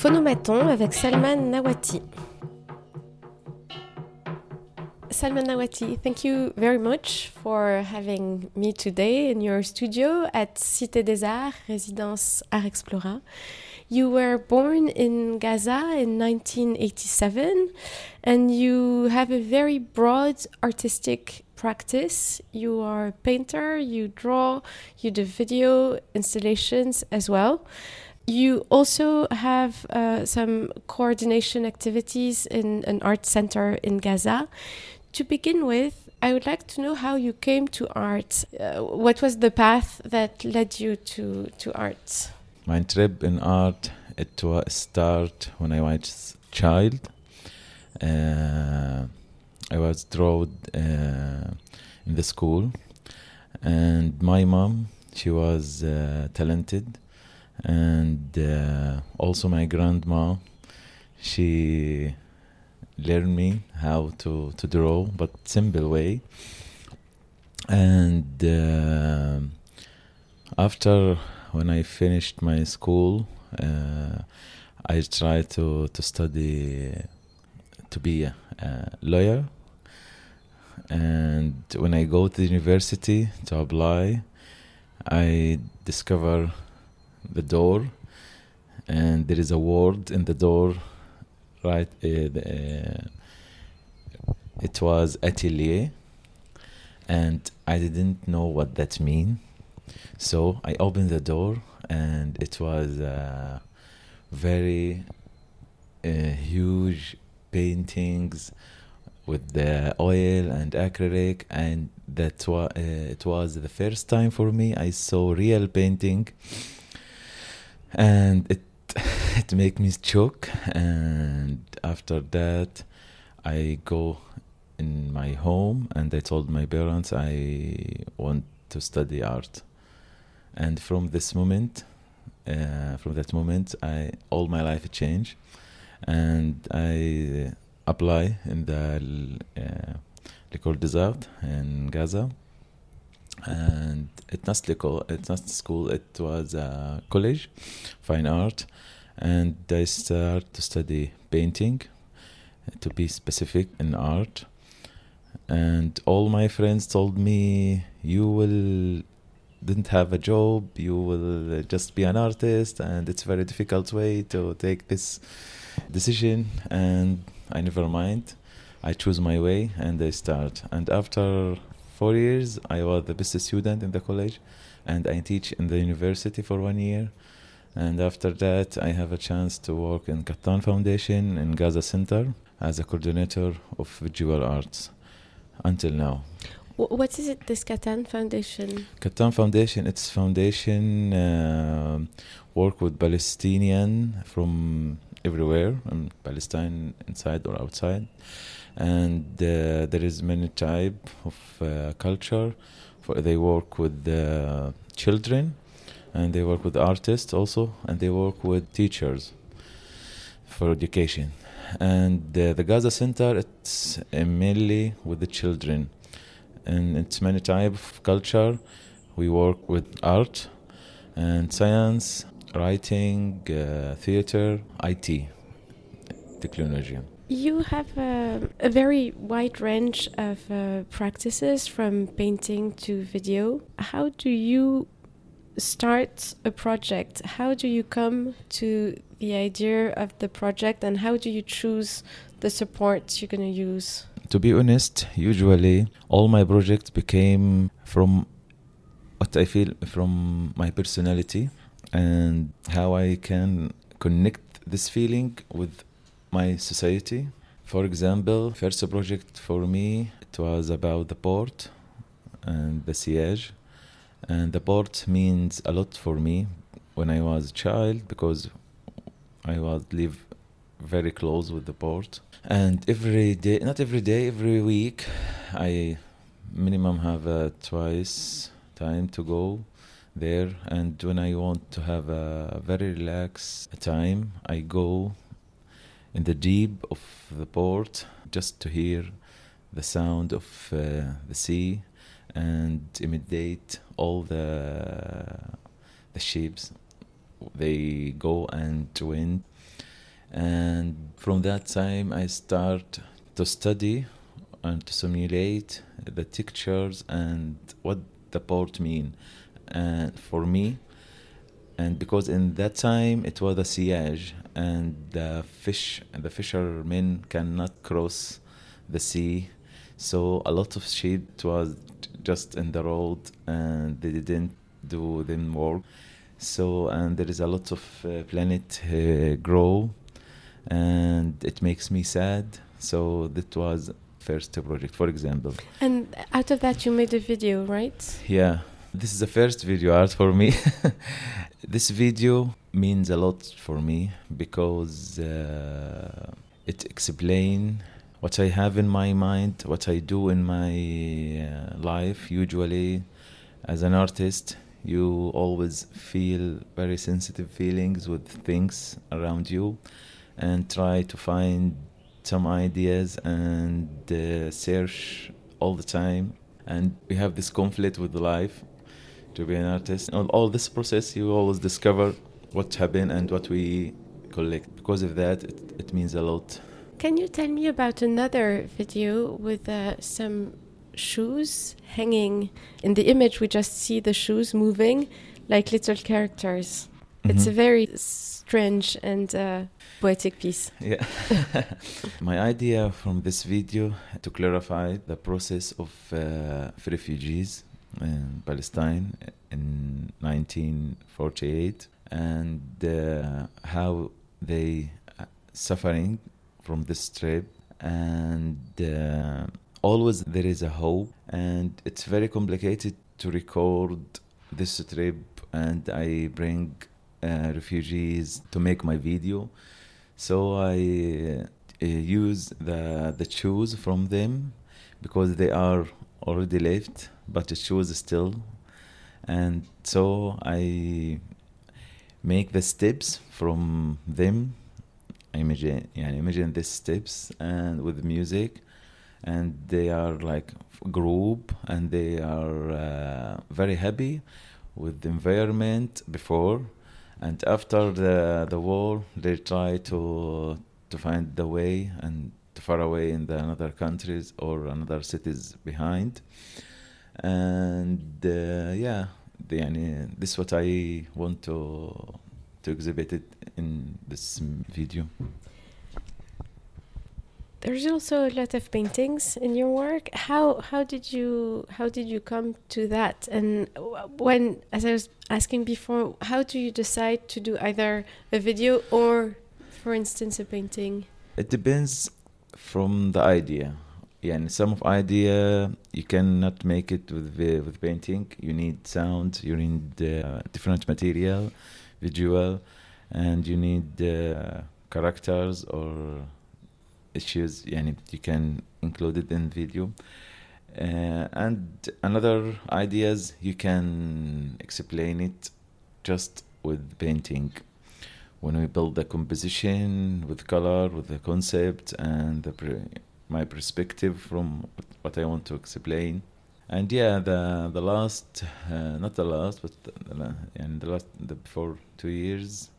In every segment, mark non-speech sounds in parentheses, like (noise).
Phonomaton avec Salman Nawati. Salman Nawati, thank you very much for having me today in your studio at Cité des Arts, Résidence Art Explora. You were born in Gaza in 1987 and you have a very broad artistic practice. You are a painter, you draw, you do video installations as well. You also have uh, some coordination activities in an art center in Gaza. To begin with, I would like to know how you came to art. Uh, what was the path that led you to, to art? My trip in art it was start when I was a child. Uh, I was drawn uh, in the school, and my mom she was uh, talented, and uh, also my grandma she learned me how to to draw, but simple way. And uh, after when I finished my school, uh, I tried to to study to be a, a lawyer and when I go to the university to apply, I discover the door, and there is a word in the door, right? Uh, the, uh, it was atelier, and I didn't know what that mean. So I opened the door, and it was very uh, huge paintings with the oil and acrylic and that was uh, it was the first time for me I saw real painting and it (laughs) it made me choke. And after that I go in my home and I told my parents I want to study art. And from this moment uh, from that moment I all my life changed. And I apply in the uh, L'école des Arts in Gaza. And it's not l'école, it's not school, it was a college, fine art. And I start to study painting, to be specific in art. And all my friends told me, you will didn't have a job, you will uh, just be an artist, and it's a very difficult way to take this decision. And I never mind. I choose my way and I start. And after four years, I was the best student in the college, and I teach in the university for one year. And after that, I have a chance to work in Qattan Foundation in Gaza Center as a coordinator of visual arts until now. What is it, this Qattan Foundation? Qattan Foundation, it's foundation uh, work with Palestinian from everywhere in Palestine, inside or outside, and uh, there is many type of uh, culture. For they work with uh, children, and they work with artists also, and they work with teachers for education. And uh, the Gaza Center, it's mainly with the children, and it's many type of culture. We work with art and science writing, uh, theater, IT, technology. You have a, a very wide range of uh, practices from painting to video. How do you start a project? How do you come to the idea of the project and how do you choose the support you're going to use? To be honest, usually all my projects became from what I feel from my personality and how I can connect this feeling with my society. For example, first project for me it was about the port and the siege, and the port means a lot for me when I was a child because I was live very close with the port, and every day, not every day, every week, I minimum have uh, twice time to go there. And when i want to have a very relaxed time i go in the deep of the port just to hear the sound of uh, the sea and imitate all the the ships. They go and wind and from that time I start to study and to simulate the textures and what the port mean and for me. And because in that time it was a siege and the fish the fishermen cannot cross the sea. So a lot of sheep was just in the road and they didn't do them work so and there is a lot of uh, planet uh, grow and it makes me sad. So that was first project for example. And out of that, you made a video, right? yeah this is the first video art for me. (laughs) This video means a lot for me because uh, it explains what i have in my mind what i do in my uh, life. Usually as an artist you always feel very sensitive feelings with things around you and try to find some ideas and uh, search all the time. And we have this conflict with life to be an artist all, all this process you always discover what happened and what we collect because of that it, it means a lot Can you tell me about another video with uh, some shoes hanging in the image? We just see the shoes moving like little characters. It's a Mhm. very strange and uh, poetic piece. Yeah. (laughs) My idea from this video to clarify the process of uh, refugees in Palestine in 1948 and uh, how they uh, suffering from this trip and uh, always there is a hope and it's very complicated to record this trip and I bring uh, refugees to make my video. So I uh, use the the shoes from them because they are already left, but the shoes still, and so I make the steps from them. Imagine, yeah, imagine the steps and with music, and they are like group, and they are uh, very happy with the environment before and after the the war they try to to find the way and far away in the another countries or another cities behind and uh, yeah the, يعني, this is what I want to to exhibit it in this video There's also a lot of paintings in your work. How how did you how did you come to that? And w- when, as I was asking before, how do you decide to do either a video or, for instance, a painting? it depends from the idea. Yeah some of idea you cannot make it with with painting. You need sound you need uh, different material visual and you need uh, characters or issues. Yani you can include it in video. Uh, and another ideas you can explain it just with painting when we build the composition with color with the concept and the pre- my perspective from what I want to explain. And yeah the the last uh, not the last but the, the, last the before two years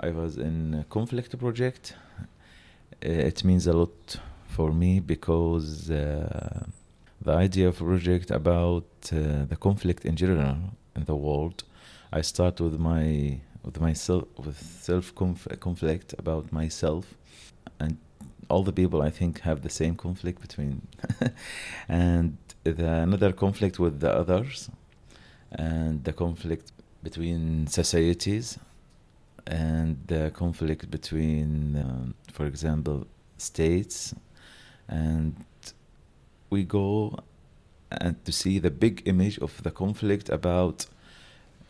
I was in conflict project. Uh, it means a lot for me because uh, the idea of project about uh, the conflict in general in the world I start with my with myself with self conflict about myself. And all the people I think have the same conflict between (laughs) and the, another conflict with the others and the conflict between societies and the conflict between um, for example states. And we go and to see the big image of the conflict about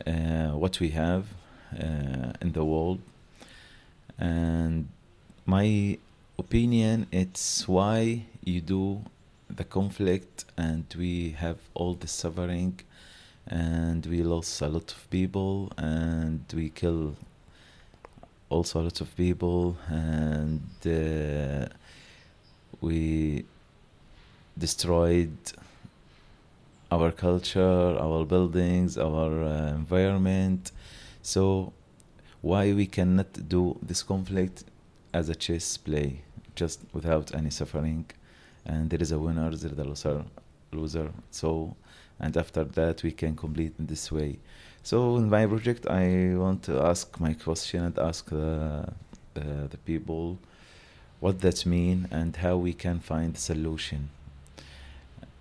uh, what we have in the world. And my opinion it's why you do the conflict and we have all the suffering and we lost a lot of people and we kill also a lot of people and uh, we destroyed our culture our buildings our uh, environment so why we cannot do this conflict as a chess play, just without any suffering. And there is a winner, there is a loser, loser. So, and after that, we can complete in this way. So, in my project, I want to ask my question and ask the, the, the people what that mean and how we can find the solution.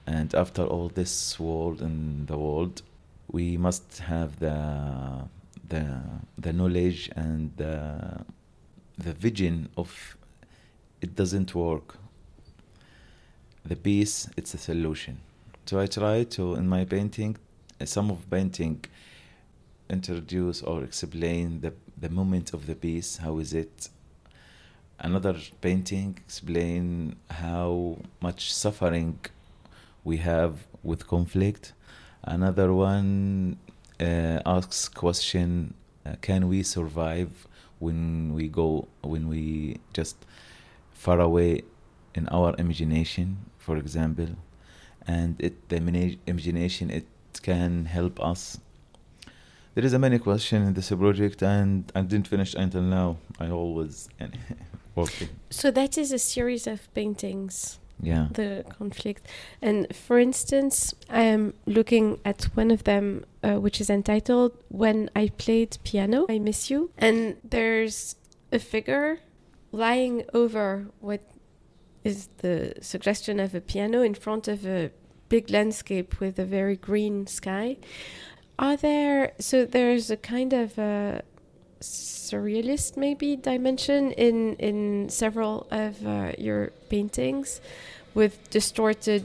And after all this world in the world, we must have the the the knowledge and the the vision of it doesn't work. The peace, it's a solution. So I try to in my painting, uh, some of painting, introduce or explain the the moment of the peace. How is it? Another painting explain how much suffering we have with conflict. Another one asks question: uh, Can we survive when we go when we just far away in our imagination, for example? And it the imagination it can help us. There is a many question in this project, and I didn't finish until now. I always (laughs) working. So that is a series of paintings. Yeah. the conflict. And for instance, I am looking at one of them, uh, which is entitled When I Played Piano, I Miss You. And there's a figure lying over what is the suggestion of a piano in front of a big landscape with a very green sky. Are there, so there's a kind of a surrealist maybe dimension in in several of uh, your paintings with distorted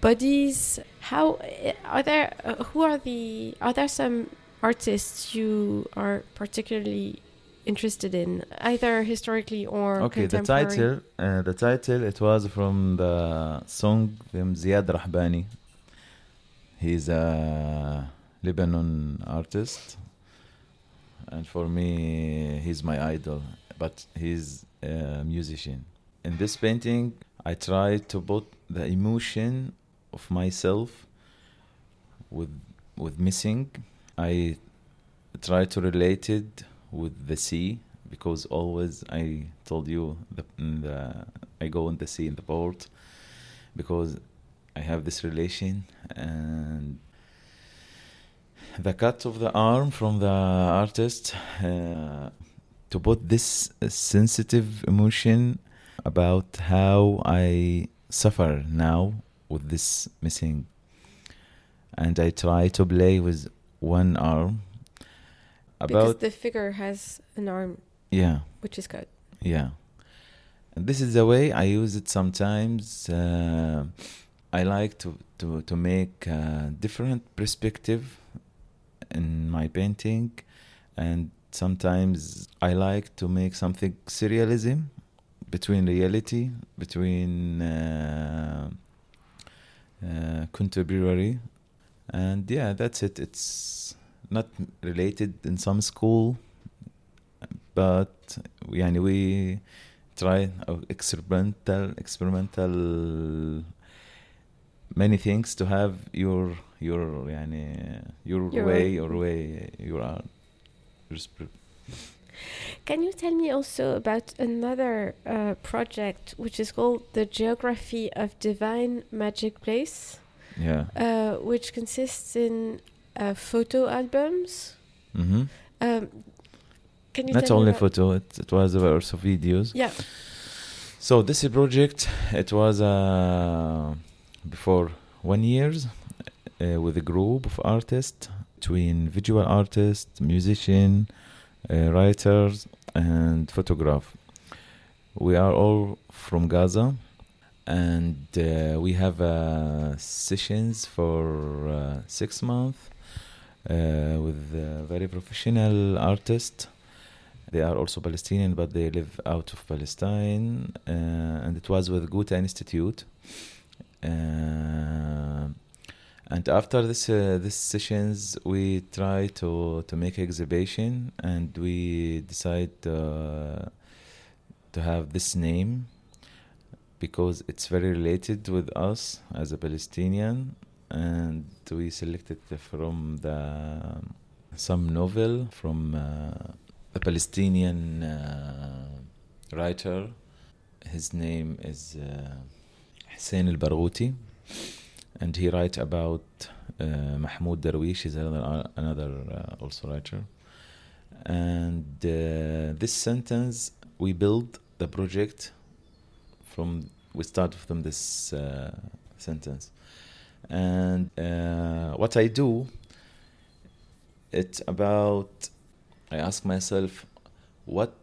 bodies. How uh, are there uh, who are the are there some artists you are particularly interested in either historically or Okay, the title, uh, the title, it was from the song from Ziad Rahbani. He's a Lebanon artist, and for me, he's my idol. But he's a musician. In this painting, I try to put the emotion of myself with with missing. I try to relate it with the sea because always I told you the, the I go in the sea in the port because I have this relation and the cut of the arm from the artist uh, to put this sensitive emotion about how I suffer now with this missing. And I try to play with one arm because the figure has an arm yeah. which is cut. Yeah. And this is the way i use it sometimes uh, i like to to to make a different perspective in my painting and sometimes i like to make something surrealism between reality between uh, uh, contemporary and yeah that's it it's not related in some school but يعني we try uh, experimental experimental many things to have your your يعني your, Your way own- your way your art your sp- Can you tell me also about another uh, project which is called The Geography of Divine Magic Place, yeah uh, which consists in uh, photo albums? hmm Um, can you not tell me only about- photo it, it was also videos Yeah. So this project, it was uh, before one years uh, with a group of artists between visual artists, musician, uh, writers, and photograph. We are all from Gaza, and uh, we have uh, sessions for uh, six months uh, with very professional artists. They are also Palestinian, but they live out of Palestine, and it was with Goethe Institute. Uh, and after this uh, this sessions, we try to to make exhibition, and we decide uh, to have this name because it's very related with us as a Palestinian, and we selected from the some novel from. Uh, the Palestinian uh, writer. His name is uh, Hussein Al Barghouti, and he writes about uh, Mahmoud Darwish. Is another another uh, also writer. And uh, this sentence we build the project from we start from this uh, sentence, and uh, what I do. It's about I ask myself what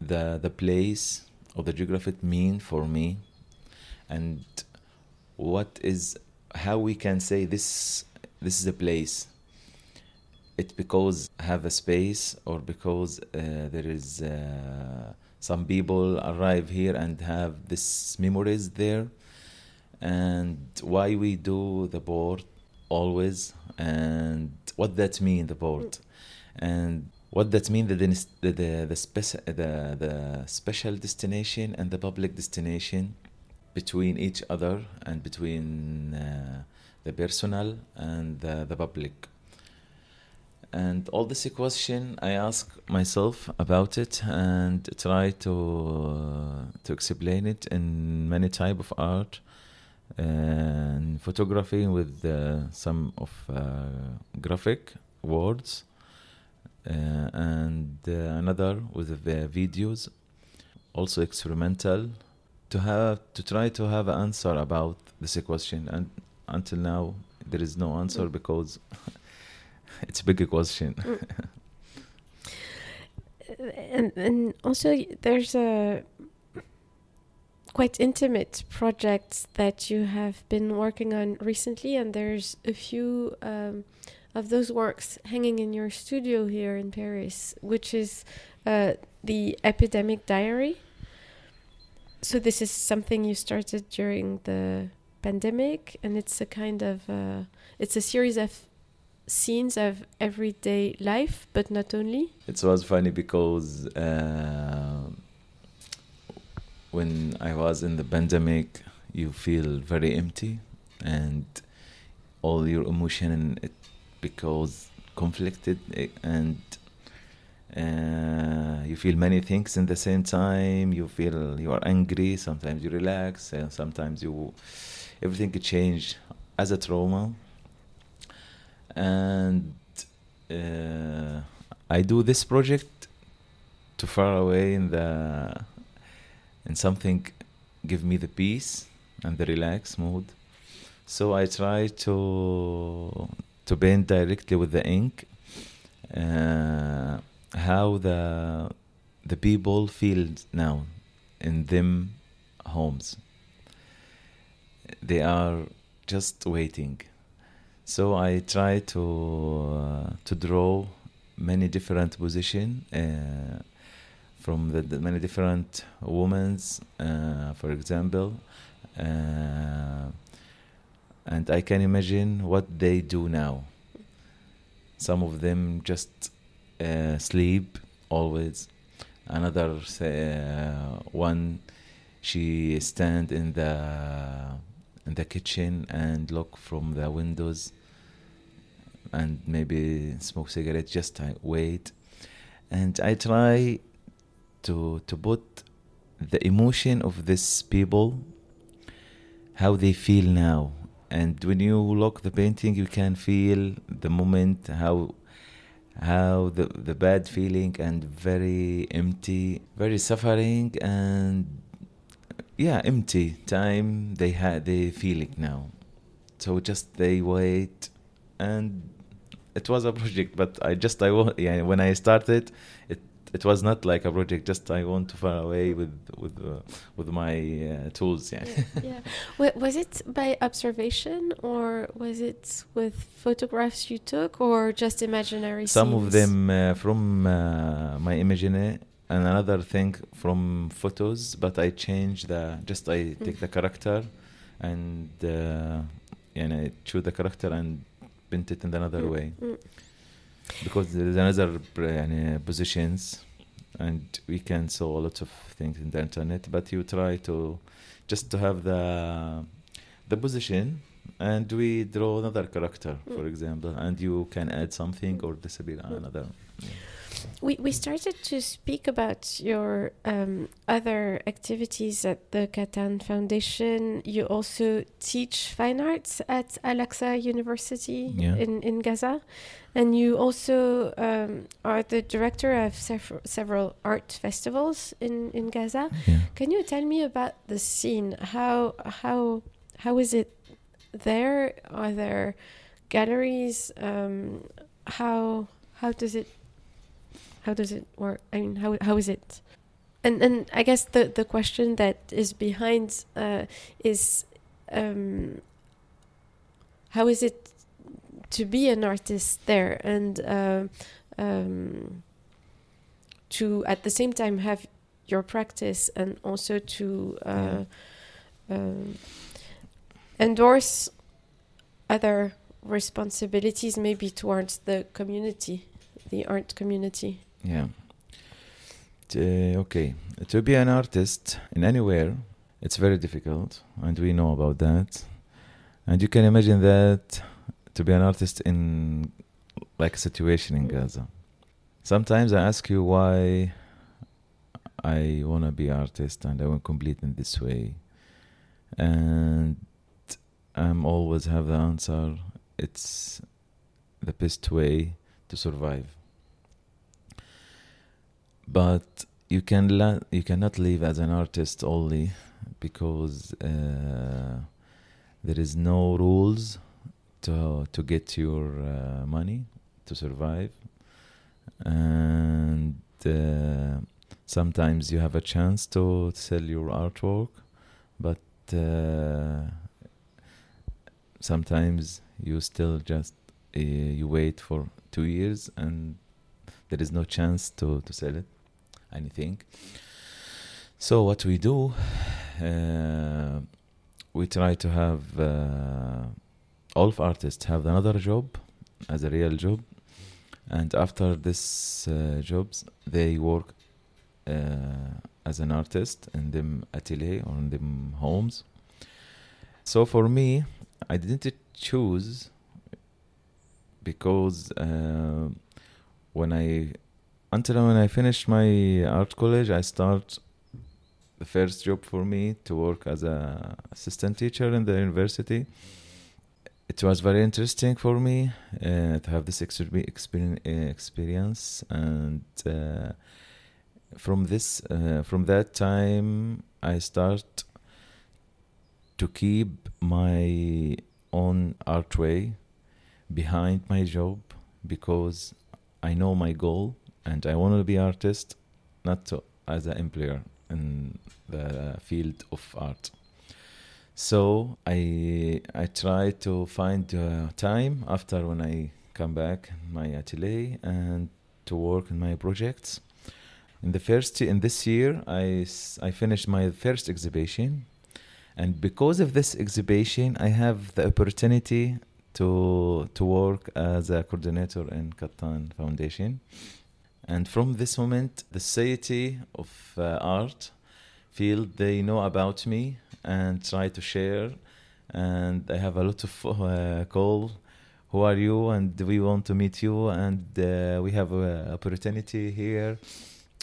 the the place or the geography mean for me and what is how we can say this this is a place. It because have a space or because uh, there is uh, some people arrive here and have this memories there. And why we do the board always and what that mean the board? And what that means the the the the, speci- the the special destination and the public destination between each other and between uh, the personal and the, the public. And all this question i ask myself about it and try to uh, to explain it in many type of art and photography with uh, some of uh, graphic words uh, and uh, another with the videos also experimental to have to try to have an answer about this question and until now there is no answer Mm. because (laughs) it's a big question. (laughs) And, and also there's a quite intimate project that you have been working on recently and there's a few um, of those works hanging in your studio here in paris which is uh, the epidemic diary so this is something you started during the pandemic and it's a kind of uh, it's a series of scenes of everyday life but not only. It was funny because uh, when I was in the pandemic, you feel very empty, and all your emotion it because conflicted eh, and uh, you feel many things in the same time. You feel you are angry. Sometimes you relax, and sometimes you everything change as a trauma. And uh, I do this project to far away in the in something give me the peace and the relax mood. So I try to to paint directly with the ink uh, how the the people feel now in them homes. They are just waiting. So I try to uh, to draw many different position uh, from the, the many different women's, uh, for example, uh, and I can imagine what they do now. Some of them just uh, sleep always. Another uh, one, she stand in the in the kitchen and look from the windows and maybe smoke cigarette just wait and i try to to put the emotion of these people how they feel now and when you look the painting you can feel the moment how how the the bad feeling and very empty very suffering and yeah empty time they had they feel it now. So just they wait and it was a project but i just i yeah when i started it was not like a project just i want to far away with with uh, with my uh, tools yeah yeah. (laughs) Wa- Was it by observation or was it with photographs you took or just imaginary some of them uh, from uh, my imaginary and another thing from photos but i change the just i take the character and uh, and i choose the character and paint it in another Mm, way mm because there is another uh, positions and we can saw lots of things in the internet but you try to just to have the the position and we draw another character for hmm. example and you can add something or disable another. Hmm. Yeah we, we started to speak about your um, other activities at the Qattan Foundation. You also teach fine arts at Al Aqsa University Yeah. in, in Gaza. And you also um, are the director of several, several art festivals in, in Gaza. Yeah. Can you tell me about the scene? How, how, how is it there? Are there galleries? Um, how, how does it how does it work? I mean, how how is it? And and I guess the the question that is behind uh, is um, how is it to be an artist there and uh, um, to at the same time have your practice and also to uh, um, endorse other responsibilities maybe towards the community the art community Yeah. T- eh, okay. To be an artist in anywhere, it's very difficult, and we know about that. And you can imagine that to be an artist in like a situation in Gaza. Sometimes I ask you why I want to be artist and I want complete in this way, and I'm always have the answer. It's the best way to survive but you can la- you cannot live as an artist only because uh, there is no rules to to get your uh, money to survive. And uh, sometimes you have a chance to sell your artwork but uh, sometimes you still just uh, you wait for two years and there is no chance to, to sell it anything. So what we do uh, we try to have uh, all of artists have another job as a real job. And after this uh, jobs they work uh, as an artist in them atelier or in them homes. So for me i didn't choose because uh, when I until when I finished my art college, I start the first job for me to work as a assistant teacher in the university. It was very interesting for me uh, to have this exper- experience, experience, and uh, from this uh, from that time, I start to keep my own art way behind my job because I know my goal and I want to be artist, not to, as an employer in the field of art. So I I try to find uh, time after when I come back my atelier and to work in my projects. In the first in this year, I I finished my first exhibition, and because of this exhibition, I have the opportunity to to work as a coordinator in Qattan Foundation. And from this moment, the society of uh, art feel they know about me and try to share. And I have a lot of uh, call. Who are you? And we want to meet you. And uh, we have an opportunity here.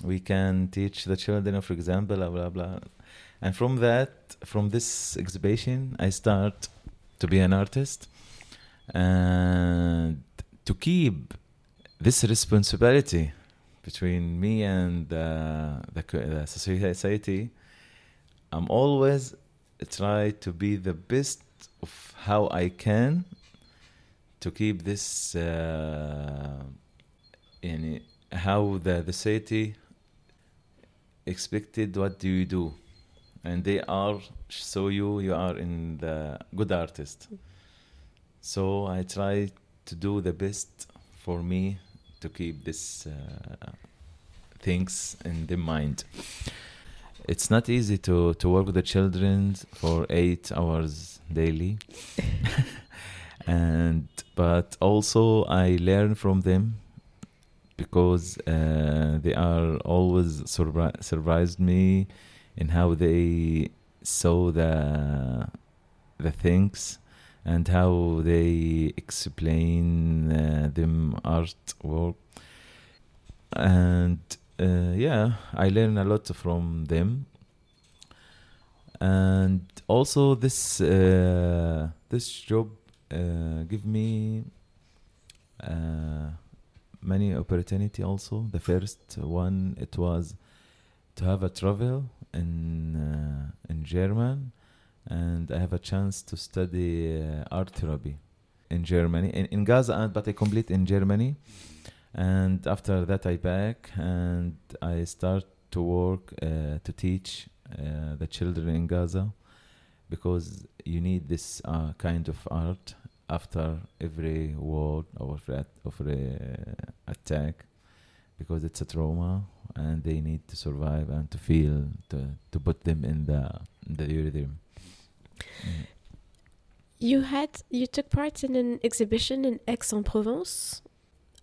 We can teach the children, for example, blah blah blah. And from that, from this exhibition, I start to be an artist and to keep this responsibility between me and uh, the, the society i'm always try to be the best of how i can to keep this uh, in how the, the society expected what do you do. And they are so you you are in the good artist so I try to do the best for me to keep this uh, things in the mind. It's not easy to, to work with the children for eight hours daily, (laughs) and but also I learn from them because uh, they are always surpri- surprised me in how they saw the the things and how they explain uh, them artwork and uh, yeah, I learn a lot from them. And also this uh, this job uh, give me uh, many opportunity. Also, the first one it was to have a travel in uh, in German, and I have a chance to study uh, art therapy in Germany in, in Gaza, but I complete in Germany. And after that i back and i start to work uh, to teach uh, the children in gaza because you need this uh, kind of art after every war or threat of a attack because it's a trauma and they need to survive and to feel to, to put them in the in the rhythm mm. you had you took part in an exhibition in Aix-en-Provence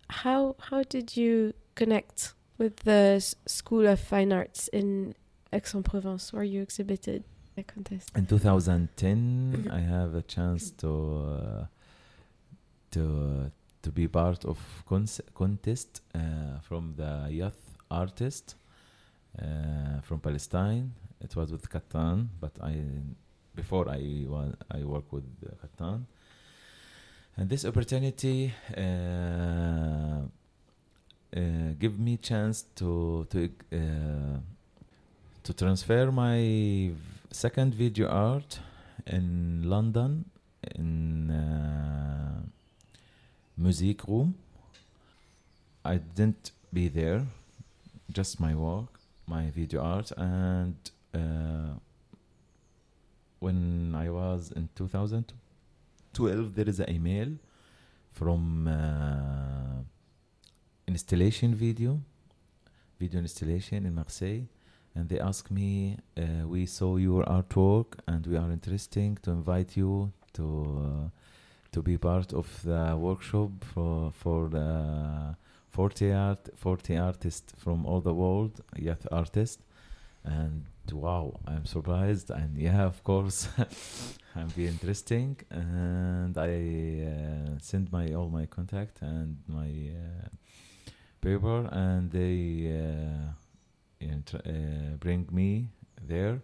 how how did you connect with the School of Fine Arts in Aix-en-Provence, where you exhibited a contest? In 2010, I have a chance to uh, to uh, to be part of contest uh, from the youth artist uh, from Palestine. It was with Qattan, but I before I was I work with Qattan and this opportunity uh, uh, give me chance to to uh, to transfer my second video art in London in uh, music room. I didn't be there, just my work, my video art, and uh, when I was in 2012, there is an email from uh, installation video video installation in marseille and they ask me uh, we saw your artwork and we are interested to invite you to uh, to be part of the workshop for for the 40 art 40 artists from all the world youth artists. And wow i'm surprised. And yeah of course (laughs) i'm be interesting. And i uh, sent my all my contact and my uh, paper and they uh, uh, bring me there.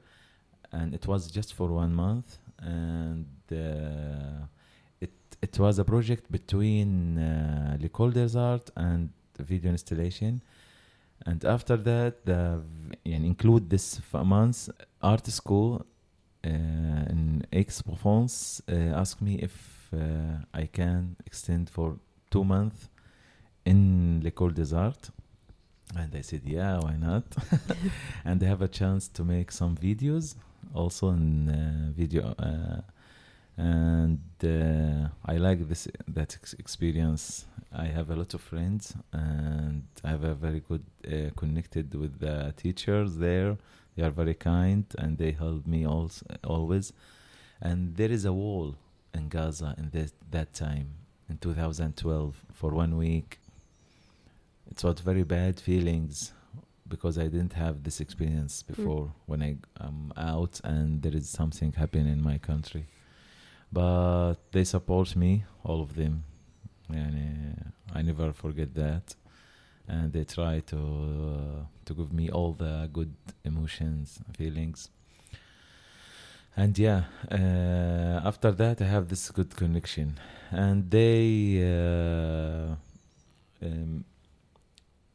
And it was just for one month. And uh, it it was a project between uh, l'école des arts and video installation and after that the and include this month's art school uh, in Aix-Provence uh, asked me if uh, I can extend for two months in l'école des arts. And I said yeah why not? (laughs) And they have a chance to make some videos also in uh, video uh, and uh, I like this that ex experience. I have a lot of friends, and I have a very good uh, connected with the teachers there. They are very kind, and they help me also always. And there is a wall in Gaza in this, that time in 2012 for one week. It was very bad feelings because I didn't have this experience hmm. before mm. when I am out and there is something happening in my country but they support me all of them. And I never forget that. And they try to uh, to give me all the good emotions feelings. And yeah uh, after that I have this good connection. And they uh, um,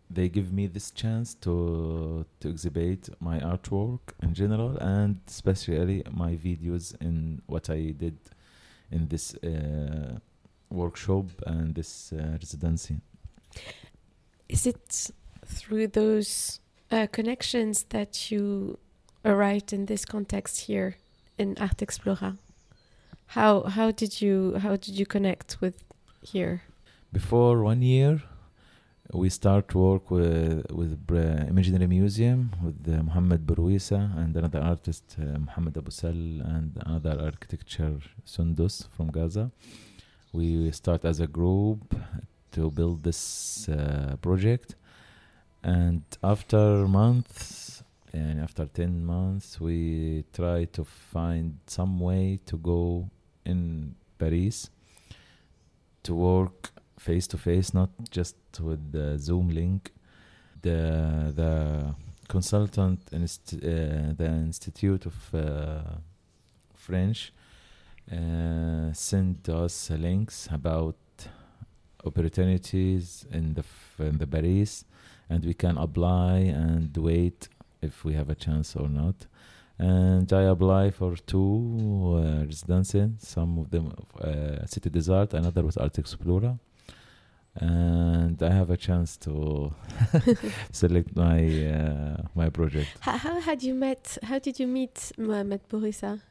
they give me this chance to to exhibit my artwork in general and especially my videos in what I did in this uh, workshop and this uh, residency. Is it through those uh, connections that you arrived in this context here in Art Explora? How how did you how did you connect with here? Before one year, we start work with with Imaginary Museum with uh, Muhammad Burwisa and another artist uh, Muhammad Abu Sal and another architecture Sundus from Gaza. We start as a group to build this uh, project, and after months and after ten months, we try to find some way to go in Paris to work face to face, not just with the Zoom link, the the consultant inst- uh, the Institute of uh, French uh, sent us links about opportunities in the f- in the Paris, and we can apply and wait if we have a chance or not. And I apply for two uh, residences, some of them uh, Cité des Arts, another was Art Explorer. And I have a chance to (laughs) select my uh, my project. How, how had you met? How did you meet Mohamed Bourouissa?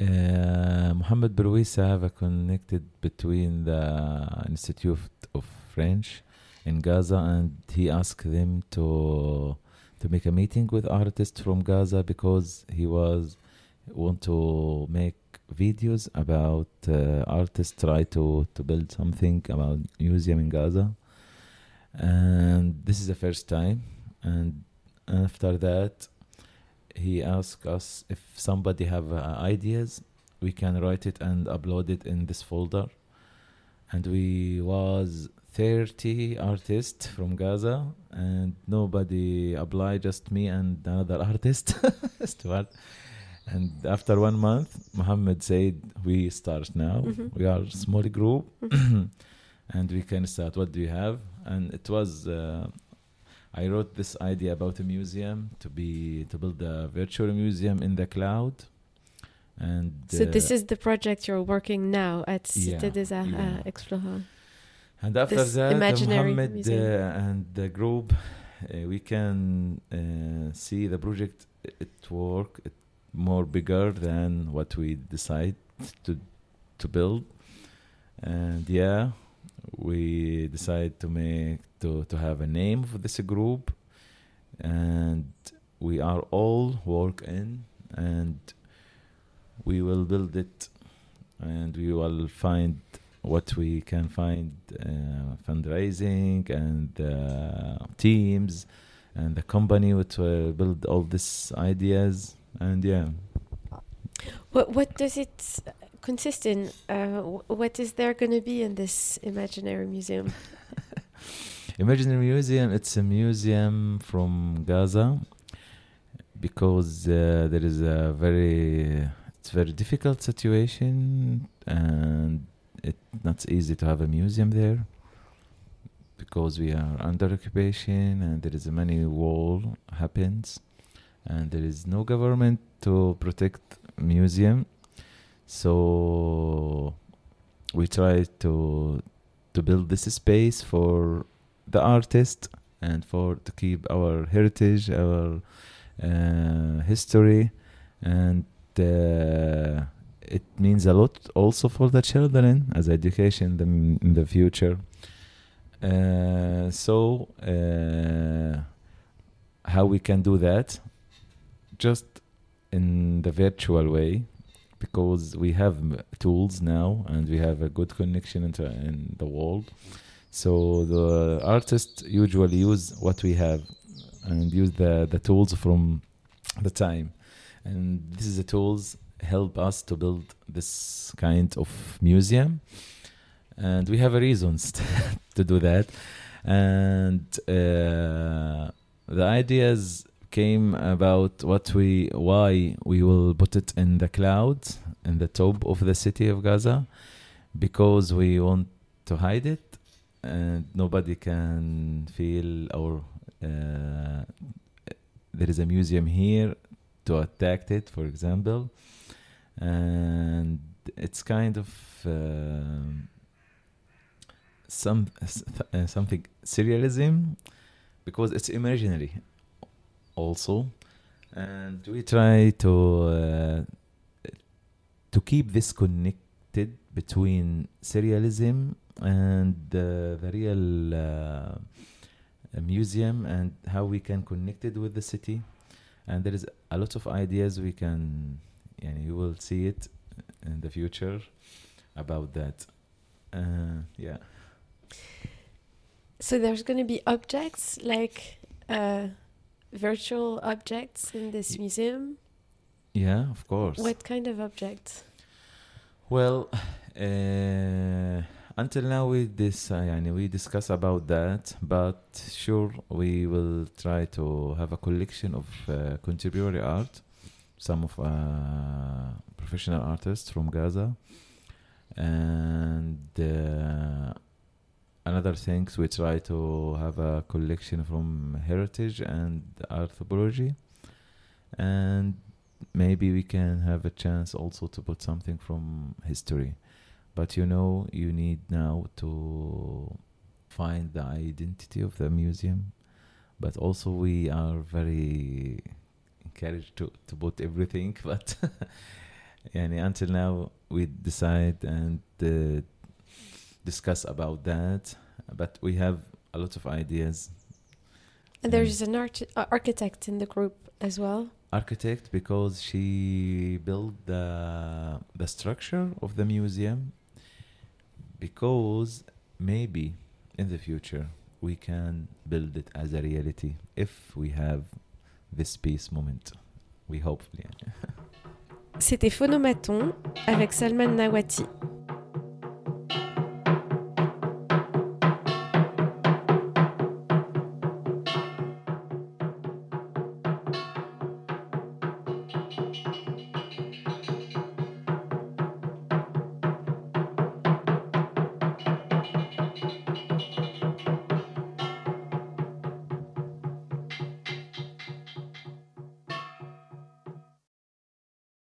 Uh, Mohamed Bourouissa have a connected between the Institute of French in Gaza, and he asked them to to make a meeting with artists from Gaza because he was want to make videos about uh, artists try to to build something about museum in Gaza, and this is the first time, and after that he asked us if somebody have uh, ideas we can write it and upload it in this folder. And we was 30 artists from gaza and nobody applied just me and another (laughs) artist. Stuart. And after one month Mohammed said we start now. Mhm. we are a small group. (clears throat) And we can start. What do you have? And it was uh, I wrote this idea about a museum to be to build a virtual museum in the cloud, and So this uh, is the project you're working now at Cité Yeah, des Arts yeah. uh, Explorer. and after this that, uh, Mohammed uh, and the group, uh, we can uh, see the project. It work it more bigger than what we decide to to build, and yeah, we decide to make to to have a name for this group, and we are all work in and we will build it. And we will find what we can find uh, fundraising and uh, teams and the company which will build all these ideas and yeah What what does it consist in? Uh, what is there going to be in this imaginary museum? (laughs) Imaginary Museum, it's a museum from Gaza because uh, there is a very it's very difficult situation and it's not easy to have a museum there because we are under occupation and there is a many war happens and there is no government to protect museum. So we try to to build this space for the artist and for to keep our heritage our uh, history. And uh, it means a lot also for the children as education in the, in the future. Uh, so uh, how we can do that just in the virtual way because we have tools now and we have a good connection into in the world. So the artists usually use what we have and use the, the tools from the time. And this is the tools help us to build this kind of museum. And we have a reasons (laughs) to do that. And uh, the ideas came about what we why we will put it in the cloud in the top of the city of gaza because we want to hide it and nobody can feel or uh, there is a museum here to attack it for example. And it's kind of um some uh, something surrealism because it's imaginary also. And we try to uh, to keep this connected between surrealism and uh, the real uh, museum and how we can connect it with the city. And there is a lot of ideas we can and you will see it in the future about that. Uh, yeah. So there's going to be objects like uh, virtual objects in this museum? Yeah, of course. What kind of objects? Well, uh, until now we this we discuss about that, but sure we will try to have a collection of uh, contemporary art, some of uh, professional artists from Gaza, and uh, another things we try to have a collection from heritage and anthropology and maybe we can have a chance also to put something from history. But you know you need now to find the identity of the museum. But also we are very encouraged to, to put everything (laughs) but (laughs) yani until now we decide and uh, discuss about that but we have a lot of ideas And there's an arch- uh, architect in the group as well. architect because she built the the structure of the museum because maybe in the future we can build it as a reality if we have this peace moment we hope yeah. C'était Phonomaton avec Salman Nawati.